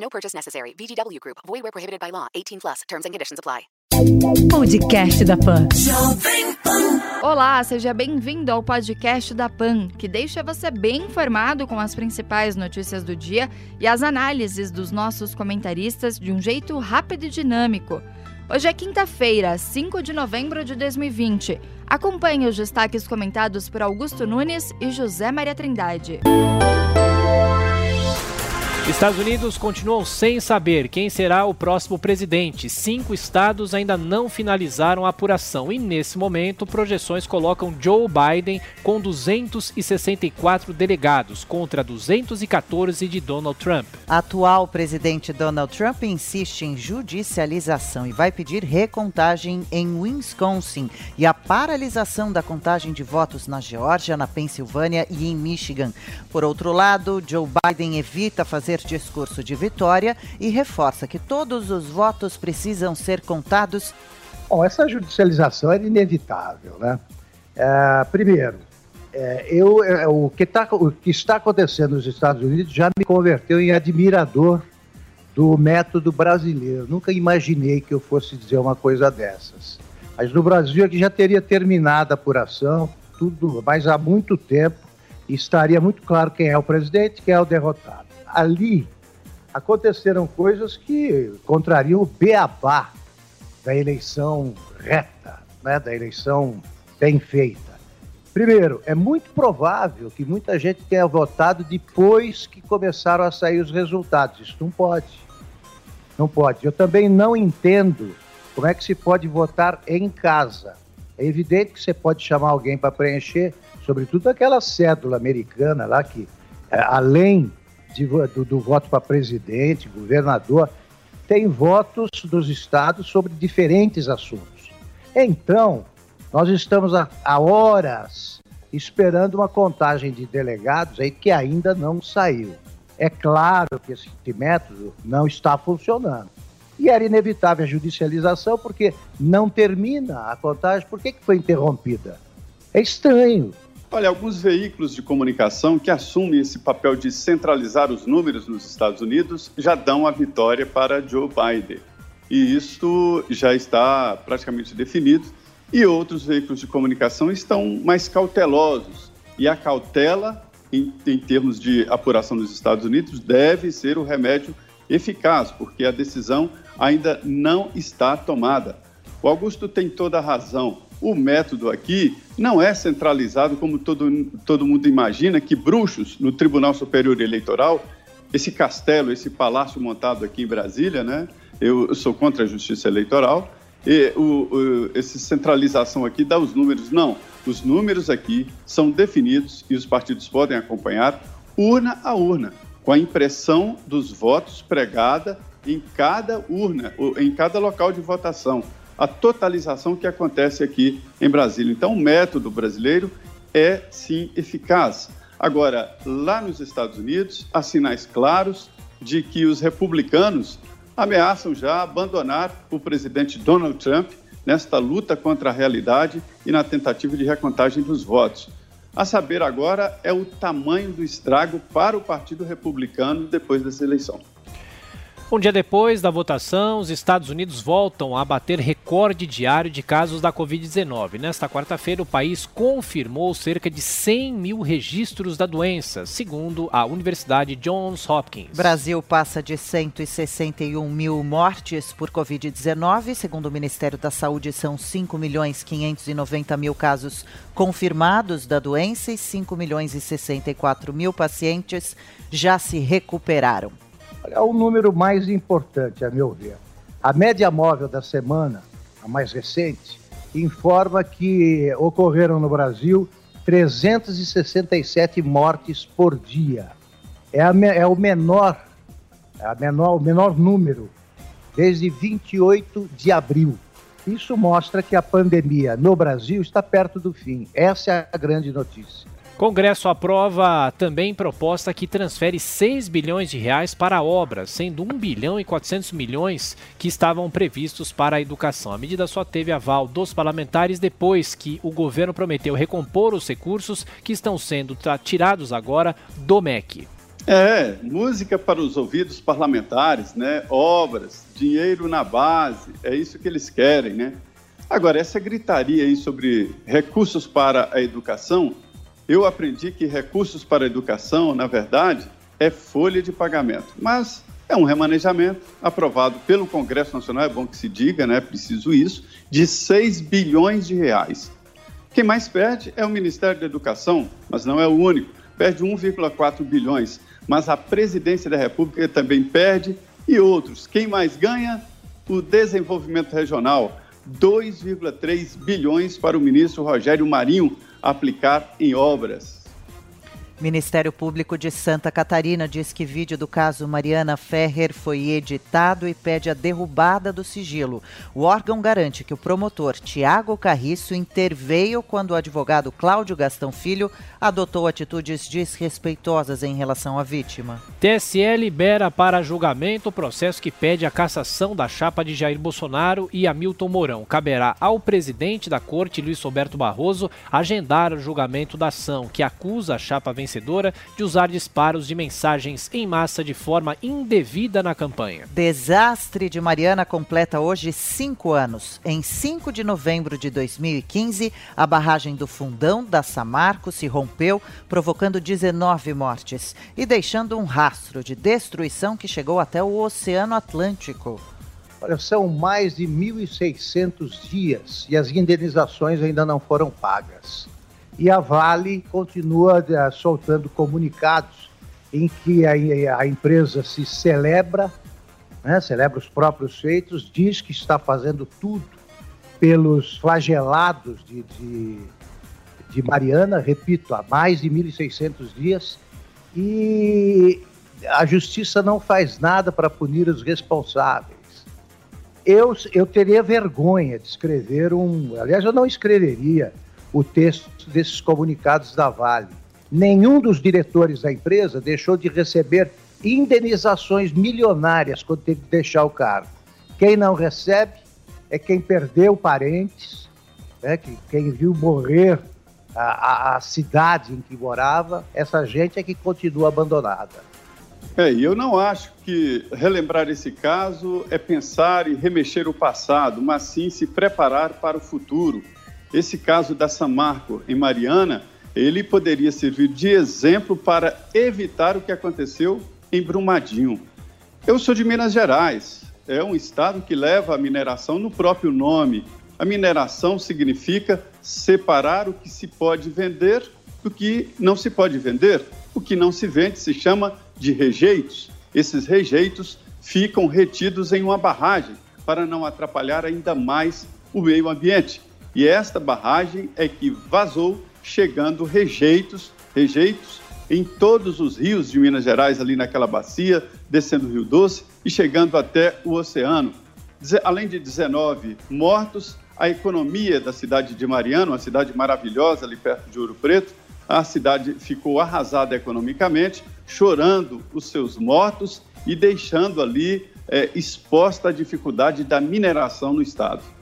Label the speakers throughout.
Speaker 1: No purchase necessary. VGW Group. Void where prohibited by law. 18 plus. Terms and conditions apply.
Speaker 2: Podcast da Pan. Olá, seja bem-vindo ao podcast da Pan, que deixa você bem informado com as principais notícias do dia e as análises dos nossos comentaristas de um jeito rápido e dinâmico. Hoje é quinta-feira, 5 de novembro de 2020. Acompanhe os destaques comentados por Augusto Nunes e José Maria Trindade.
Speaker 3: Estados Unidos continuam sem saber quem será o próximo presidente. Cinco estados ainda não finalizaram a apuração e, nesse momento, projeções colocam Joe Biden com 264 delegados contra 214 de Donald Trump.
Speaker 4: Atual presidente Donald Trump insiste em judicialização e vai pedir recontagem em Wisconsin e a paralisação da contagem de votos na Geórgia, na Pensilvânia e em Michigan. Por outro lado, Joe Biden evita fazer discurso de vitória e reforça que todos os votos precisam ser contados.
Speaker 5: Bom, essa judicialização é inevitável, né? É, primeiro, é, eu, é, o, que tá, o que está acontecendo nos Estados Unidos já me converteu em admirador do método brasileiro. Nunca imaginei que eu fosse dizer uma coisa dessas. Mas no Brasil aqui já teria terminado a apuração, tudo, mas há muito tempo, e estaria muito claro quem é o presidente, quem é o derrotado ali aconteceram coisas que contrariam o beabá da eleição reta, né, da eleição bem feita. Primeiro, é muito provável que muita gente tenha votado depois que começaram a sair os resultados. Isso não pode. Não pode. Eu também não entendo como é que se pode votar em casa. É evidente que você pode chamar alguém para preencher, sobretudo aquela cédula americana lá que, é, além de, do, do voto para presidente, governador, tem votos dos estados sobre diferentes assuntos. Então, nós estamos há, horas esperando uma contagem de delegados aí que ainda não saiu. É claro que esse método não está funcionando. E era inevitável a judicialização porque não termina a contagem. Por que, que foi interrompida? É estranho.
Speaker 6: Olha, alguns veículos de comunicação que assumem esse papel de centralizar os números nos Estados Unidos já dão a vitória para Joe Biden. E isso já está praticamente definido. E outros veículos de comunicação estão mais cautelosos. E a cautela, em, em termos de apuração nos Estados Unidos, deve ser o remédio eficaz, porque a decisão ainda não está tomada. O Augusto tem toda a razão o método aqui não é centralizado como todo, todo mundo imagina, que bruxos no Tribunal Superior Eleitoral, esse castelo, esse palácio montado aqui em Brasília, né? Eu, sou contra a justiça eleitoral, e o, o, essa centralização aqui dá os números. Não, os números aqui são definidos e os partidos podem acompanhar urna a urna, com a impressão dos votos pregada em cada urna, em cada local de votação a totalização que acontece aqui em Brasília. Então, o método brasileiro é sim eficaz. Agora, lá nos Estados Unidos, há sinais claros de que os republicanos ameaçam já abandonar o presidente Donald Trump nesta luta contra a realidade e na tentativa de recontagem dos votos. A saber agora é o tamanho do estrago para o Partido Republicano depois dessa eleição.
Speaker 3: Um dia depois da votação, os Estados Unidos voltam a bater recorde diário de casos da Covid-19. Nesta quarta-feira, o país confirmou cerca de 100 mil registros da doença, segundo a Universidade Johns Hopkins.
Speaker 4: Brasil passa de 161 mil mortes por Covid-19. Segundo o Ministério da Saúde, são 5 milhões 590 mil casos confirmados da doença e 5 milhões e 64 mil pacientes já se recuperaram
Speaker 5: é o número mais importante, a meu ver. A média móvel da semana, a mais recente, informa que ocorreram no Brasil 367 mortes por dia. É, a, é o menor a menor, o menor número, desde 28 de abril. Isso mostra que a pandemia no Brasil está perto do fim. Essa é a grande notícia.
Speaker 3: Congresso aprova também proposta que transfere 6 bilhões de reais para obras, sendo 1 bilhão e 400 milhões que estavam previstos para a educação. A medida só teve aval dos parlamentares depois que o governo prometeu recompor os recursos que estão sendo tirados agora do MEC.
Speaker 6: É, música para os ouvidos parlamentares, né? Obras, dinheiro na base, é isso que eles querem, né? Agora, essa gritaria aí sobre recursos para a educação, eu aprendi que recursos para educação, na verdade, é folha de pagamento. Mas é um remanejamento aprovado pelo Congresso Nacional, é bom que se diga, né? Preciso isso, de 6 bilhões de reais. Quem mais perde é o Ministério da Educação, mas não é o único. Perde 1,4 bilhões mas a presidência da República também perde e outros. Quem mais ganha? O desenvolvimento regional. 2,3 bilhões para o ministro Rogério Marinho aplicar em obras.
Speaker 4: Ministério Público de Santa Catarina diz que vídeo do caso Mariana Ferrer foi editado e pede a derrubada do sigilo. O órgão garante que o promotor Tiago Carriço interveio quando o advogado Cláudio Gastão Filho adotou atitudes desrespeitosas em relação à vítima.
Speaker 3: TSE libera para julgamento o processo que pede a cassação da chapa de Jair Bolsonaro e Hamilton Mourão. Caberá ao presidente da corte, Luiz Roberto Barroso, agendar o julgamento da ação que acusa a chapa vencedora vencedora de usar disparos de mensagens em massa de forma indevida na campanha.
Speaker 4: Desastre de Mariana completa hoje cinco anos. Em 5 de novembro de 2015, a barragem do Fundão da Samarco se rompeu, provocando 19 mortes e deixando um rastro de destruição que chegou até o Oceano Atlântico.
Speaker 5: Olha, são mais de 1.600 dias e as indenizações ainda não foram pagas. E a Vale continua uh, soltando comunicados em que a, a empresa se celebra, né, celebra os próprios feitos, diz que está fazendo tudo pelos flagelados de, de, de Mariana, repito, há mais de 1.600 dias, e a justiça não faz nada para punir os responsáveis. Eu, eu teria vergonha de escrever um. Aliás, eu não escreveria o texto desses comunicados da Vale. Nenhum dos diretores da empresa deixou de receber indenizações milionárias quando teve que deixar o cargo. Quem não recebe é quem perdeu parentes, né, quem viu morrer a, a, a cidade em que morava, essa gente é que continua abandonada.
Speaker 6: É, eu não acho que relembrar esse caso é pensar e remexer o passado, mas sim se preparar para o futuro. Esse caso da Samarco em Mariana, ele poderia servir de exemplo para evitar o que aconteceu em Brumadinho. Eu sou de Minas Gerais, é um estado que leva a mineração no próprio nome. A mineração significa separar o que se pode vender do que não se pode vender. O que não se vende se chama de rejeitos. Esses rejeitos ficam retidos em uma barragem para não atrapalhar ainda mais o meio ambiente. E esta barragem é que vazou, chegando rejeitos, rejeitos em todos os rios de Minas Gerais, ali naquela bacia, descendo o Rio Doce e chegando até o oceano. Além de 19 mortos, a economia da cidade de Mariana, uma cidade maravilhosa ali perto de Ouro Preto, a cidade ficou arrasada economicamente, chorando os seus mortos e deixando ali é, exposta a dificuldade da mineração no estado.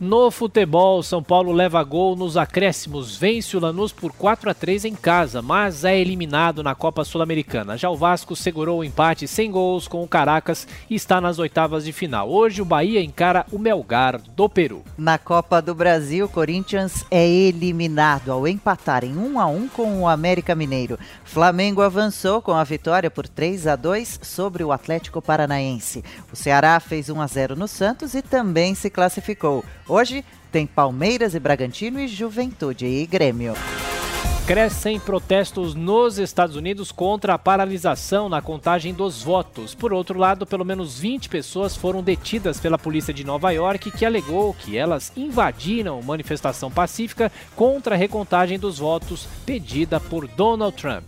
Speaker 3: No futebol, São Paulo leva gol nos acréscimos, vence o Lanús por 4 a 3 em casa, mas é eliminado na Copa Sul-Americana. Já o Vasco segurou o empate sem gols com o Caracas e está nas oitavas de final. Hoje o Bahia encara o Melgar do Peru.
Speaker 4: Na Copa do Brasil, Corinthians é eliminado ao empatar em 1 a 1 com o América Mineiro. Flamengo avançou com a vitória por 3 a 2 sobre o Atlético Paranaense. O Ceará fez 1 a 0 no Santos e também se classificou. Hoje tem Palmeiras e Bragantino e Juventude e Grêmio.
Speaker 3: Crescem protestos nos Estados Unidos contra a paralisação na contagem dos votos. Por outro lado, pelo menos 20 pessoas foram detidas pela polícia de Nova York, que alegou que elas invadiram manifestação pacífica contra a recontagem dos votos pedida por Donald Trump.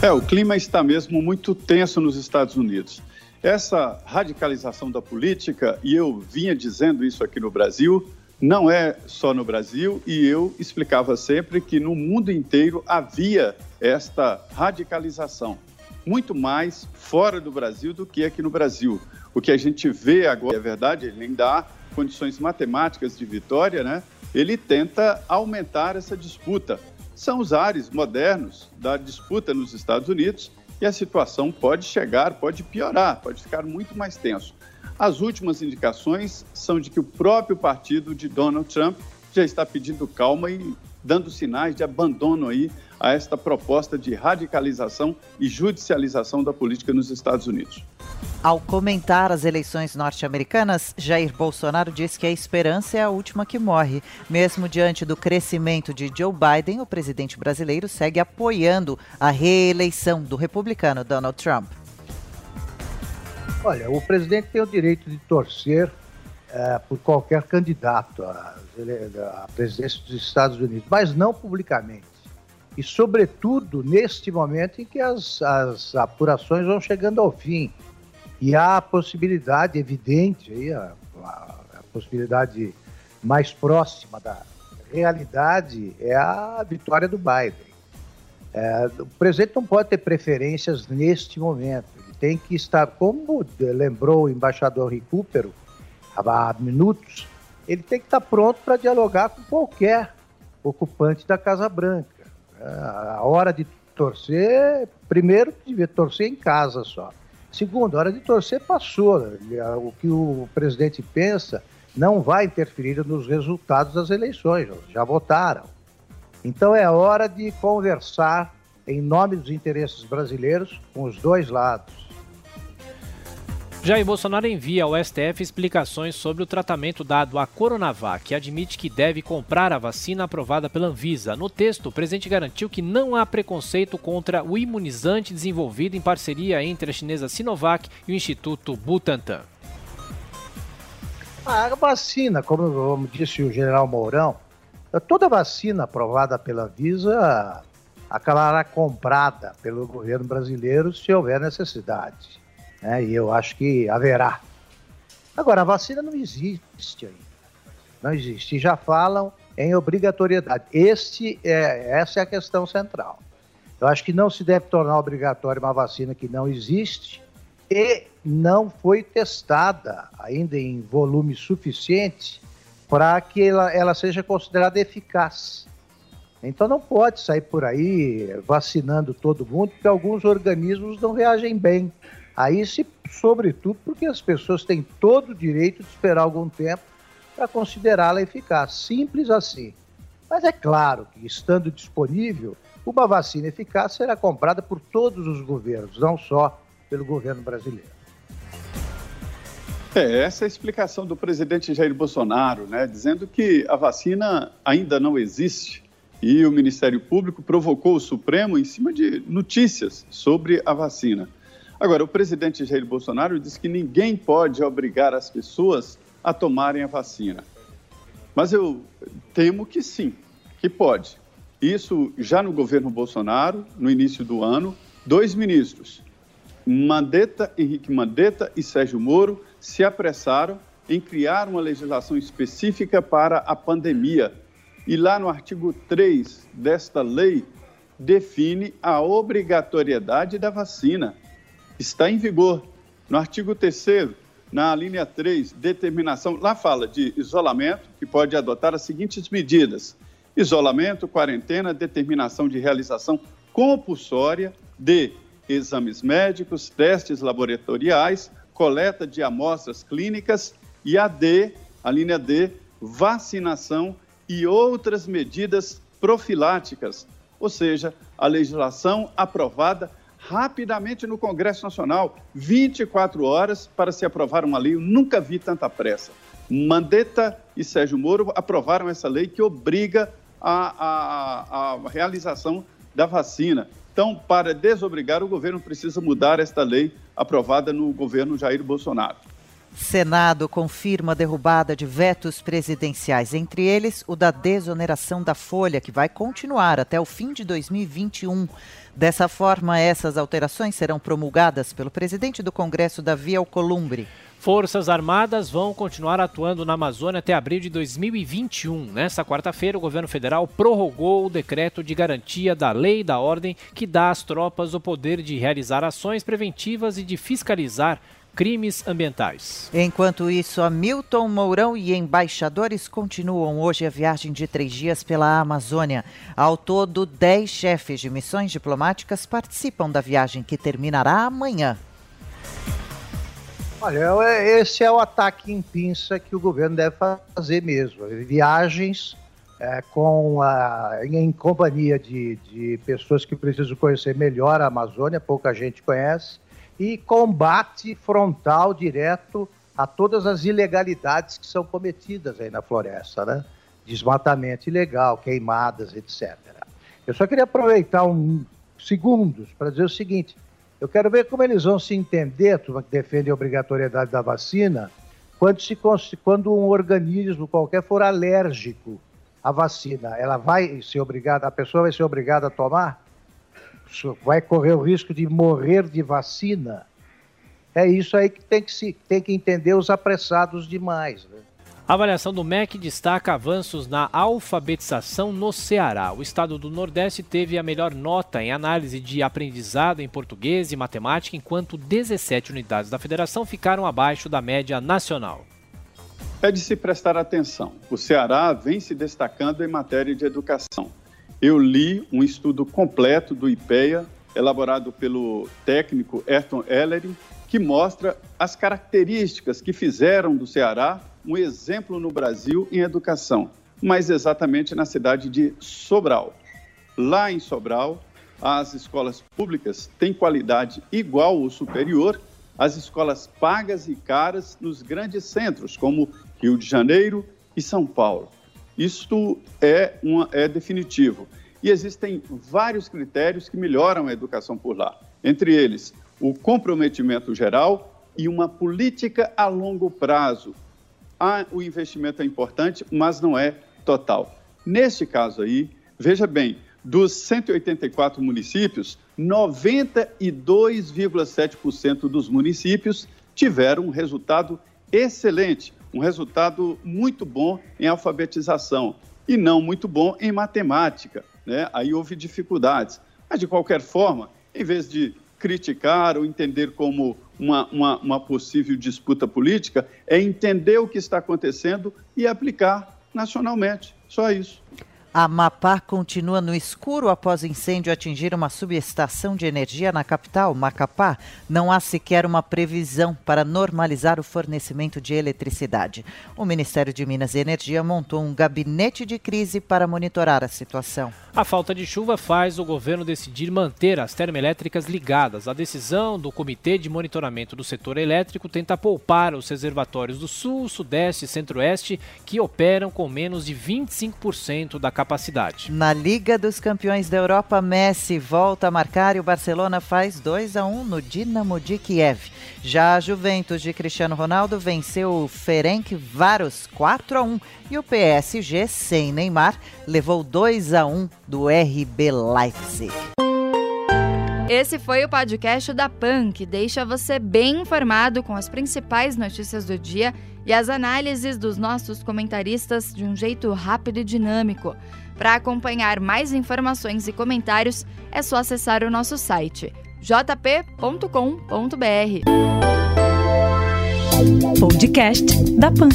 Speaker 6: É, o clima está mesmo muito tenso nos Estados Unidos. Essa radicalização da política, e eu vinha dizendo isso aqui no Brasil, não é só no Brasil, e eu explicava sempre que no mundo inteiro havia esta radicalização, muito mais fora do Brasil do que aqui no Brasil. O que a gente vê agora, é verdade, ele ainda há condições matemáticas de vitória, né? Ele tenta aumentar essa disputa. São os ares modernos da disputa nos Estados Unidos e a situação pode chegar, pode piorar, pode ficar muito mais tenso. As últimas indicações são de que o próprio partido de Donald Trump já está pedindo calma e dando sinais de abandono aí a esta proposta de radicalização e judicialização da política nos Estados Unidos.
Speaker 4: Ao comentar as eleições norte-americanas, Jair Bolsonaro disse que a esperança é a última que morre. Mesmo diante do crescimento de Joe Biden, o presidente brasileiro segue apoiando a reeleição do republicano Donald Trump.
Speaker 5: Olha, o presidente tem o direito de torcer é, por qualquer candidato à, à presidência dos Estados Unidos, mas não publicamente. E, sobretudo, neste momento em que as, as apurações vão chegando ao fim. E há a possibilidade evidente, aí, a, a, a possibilidade mais próxima da realidade é a vitória do Biden. É, o presidente não pode ter preferências neste momento tem que estar, como lembrou o embaixador Recupero há minutos, ele tem que estar pronto para dialogar com qualquer ocupante da Casa Branca. É, a hora de torcer, primeiro, devia torcer em casa só. Segundo, a hora de torcer passou. O que o presidente pensa não vai interferir nos resultados das eleições, já votaram. Então é hora de conversar em nome dos interesses brasileiros com os dois lados.
Speaker 3: Jair Bolsonaro envia ao STF explicações sobre o tratamento dado à Coronavac e admite que deve comprar a vacina aprovada pela Anvisa. No texto, o presidente garantiu que não há preconceito contra o imunizante desenvolvido em parceria entre a chinesa Sinovac e o Instituto Butantan.
Speaker 5: A vacina, como disse o general Mourão, toda vacina aprovada pela Anvisa acabará comprada pelo governo brasileiro se houver necessidade né? e eu acho que haverá. Agora, a vacina não existe ainda. Não existe. Já falam em obrigatoriedade. Este é, essa é a questão central. Eu acho que não se deve tornar obrigatória uma vacina que não existe e não foi testada ainda em volume suficiente para que ela, ela seja considerada eficaz. Então não pode sair por aí vacinando todo mundo, porque alguns organismos não reagem bem Aí, se, sobretudo, porque as pessoas têm todo o direito de esperar algum tempo para considerá-la eficaz. Simples assim. Mas é claro que, estando disponível, uma vacina eficaz será comprada por todos os governos, não só pelo governo brasileiro.
Speaker 6: É, essa é a explicação do presidente Jair Bolsonaro, né, dizendo que a vacina ainda não existe e o Ministério Público provocou o Supremo em cima de notícias sobre a vacina. Agora, o presidente Jair Bolsonaro disse que ninguém pode obrigar as pessoas a tomarem a vacina. Mas eu temo que sim, que pode. Isso já no governo Bolsonaro, no início do ano, dois ministros, Mandetta, Henrique Mandetta e Sérgio Moro, se apressaram em criar uma legislação específica para a pandemia. E lá no artigo 3 desta lei, define a obrigatoriedade da vacina está em vigor. No artigo 3 na linha 3, determinação, lá fala de isolamento, que pode adotar as seguintes medidas: isolamento, quarentena, determinação de realização compulsória de exames médicos, testes laboratoriais, coleta de amostras clínicas e a D, a linha D, vacinação e outras medidas profiláticas, ou seja, a legislação aprovada rapidamente no Congresso Nacional, 24 horas para se aprovar uma lei. Eu nunca vi tanta pressa. Mandetta e Sérgio Moro aprovaram essa lei que obriga a, a, a realização da vacina. Então, para desobrigar, o governo precisa mudar esta lei aprovada no governo Jair Bolsonaro.
Speaker 4: Senado confirma a derrubada de vetos presidenciais, entre eles o da desoneração da folha, que vai continuar até o fim de 2021. Dessa forma, essas alterações serão promulgadas pelo presidente do Congresso, Davi Alcolumbre.
Speaker 3: Forças Armadas vão continuar atuando na Amazônia até abril de 2021. Nesta quarta-feira, o governo federal prorrogou o decreto de garantia da lei e da ordem que dá às tropas o poder de realizar ações preventivas e de fiscalizar crimes ambientais.
Speaker 4: Enquanto isso, Hamilton Mourão e embaixadores continuam hoje a viagem de três dias pela Amazônia. Ao todo, dez chefes de missões diplomáticas participam da viagem que terminará amanhã.
Speaker 5: Olha, esse é o ataque em pinça que o governo deve fazer mesmo. Viagens é, com a, em companhia de, de pessoas que precisam conhecer melhor a Amazônia, pouca gente conhece, e combate frontal direto a todas as ilegalidades que são cometidas aí na floresta, né? Desmatamento ilegal, queimadas, etc. Eu só queria aproveitar um segundos para dizer o seguinte: eu quero ver como eles vão se entender, tu que defende a obrigatoriedade da vacina, quando, se, quando um organismo qualquer for alérgico à vacina, ela vai ser obrigada, a pessoa vai ser obrigada a tomar? Vai correr o risco de morrer de vacina? É isso aí que tem que, se, tem que entender os apressados demais. Né?
Speaker 3: A avaliação do MEC destaca avanços na alfabetização no Ceará. O estado do Nordeste teve a melhor nota em análise de aprendizado em português e matemática, enquanto 17 unidades da federação ficaram abaixo da média nacional.
Speaker 6: É de se prestar atenção. O Ceará vem se destacando em matéria de educação. Eu li um estudo completo do IPEA, elaborado pelo técnico Ayrton Ellery, que mostra as características que fizeram do Ceará um exemplo no Brasil em educação, mas exatamente na cidade de Sobral. Lá em Sobral, as escolas públicas têm qualidade igual ou superior às escolas pagas e caras nos grandes centros, como Rio de Janeiro e São Paulo. Isto é, uma, é definitivo. E existem vários critérios que melhoram a educação por lá. Entre eles, o comprometimento geral e uma política a longo prazo, ah, o investimento é importante, mas não é total. Neste caso aí, veja bem, dos 184 municípios, 92,7% dos municípios tiveram um resultado excelente, um resultado muito bom em alfabetização e não muito bom em matemática. Né? Aí houve dificuldades. Mas, de qualquer forma, em vez de criticar ou entender como uma, uma, uma possível disputa política, é entender o que está acontecendo e aplicar nacionalmente. Só isso.
Speaker 4: Amapá continua no escuro após incêndio atingir uma subestação de energia na capital, Macapá. Não há sequer uma previsão para normalizar o fornecimento de eletricidade. O Ministério de Minas e Energia montou um gabinete de crise para monitorar a situação.
Speaker 3: A falta de chuva faz o governo decidir manter as termoelétricas ligadas. A decisão do Comitê de Monitoramento do Setor Elétrico tenta poupar os reservatórios do Sul, Sudeste e Centro-Oeste que operam com menos de 25% da capacidade capacidade.
Speaker 4: Na Liga dos Campeões da Europa, Messi volta a marcar e o Barcelona faz 2 a 1 no Dinamo de Kiev. Já a Juventus de Cristiano Ronaldo venceu o Ferenc Varos 4 a 1 e o PSG sem Neymar levou 2 a 1 do RB Leipzig.
Speaker 2: Esse foi o podcast da PAN, que deixa você bem informado com as principais notícias do dia e as análises dos nossos comentaristas de um jeito rápido e dinâmico. Para acompanhar mais informações e comentários, é só acessar o nosso site jp.com.br.
Speaker 7: Podcast da PAN.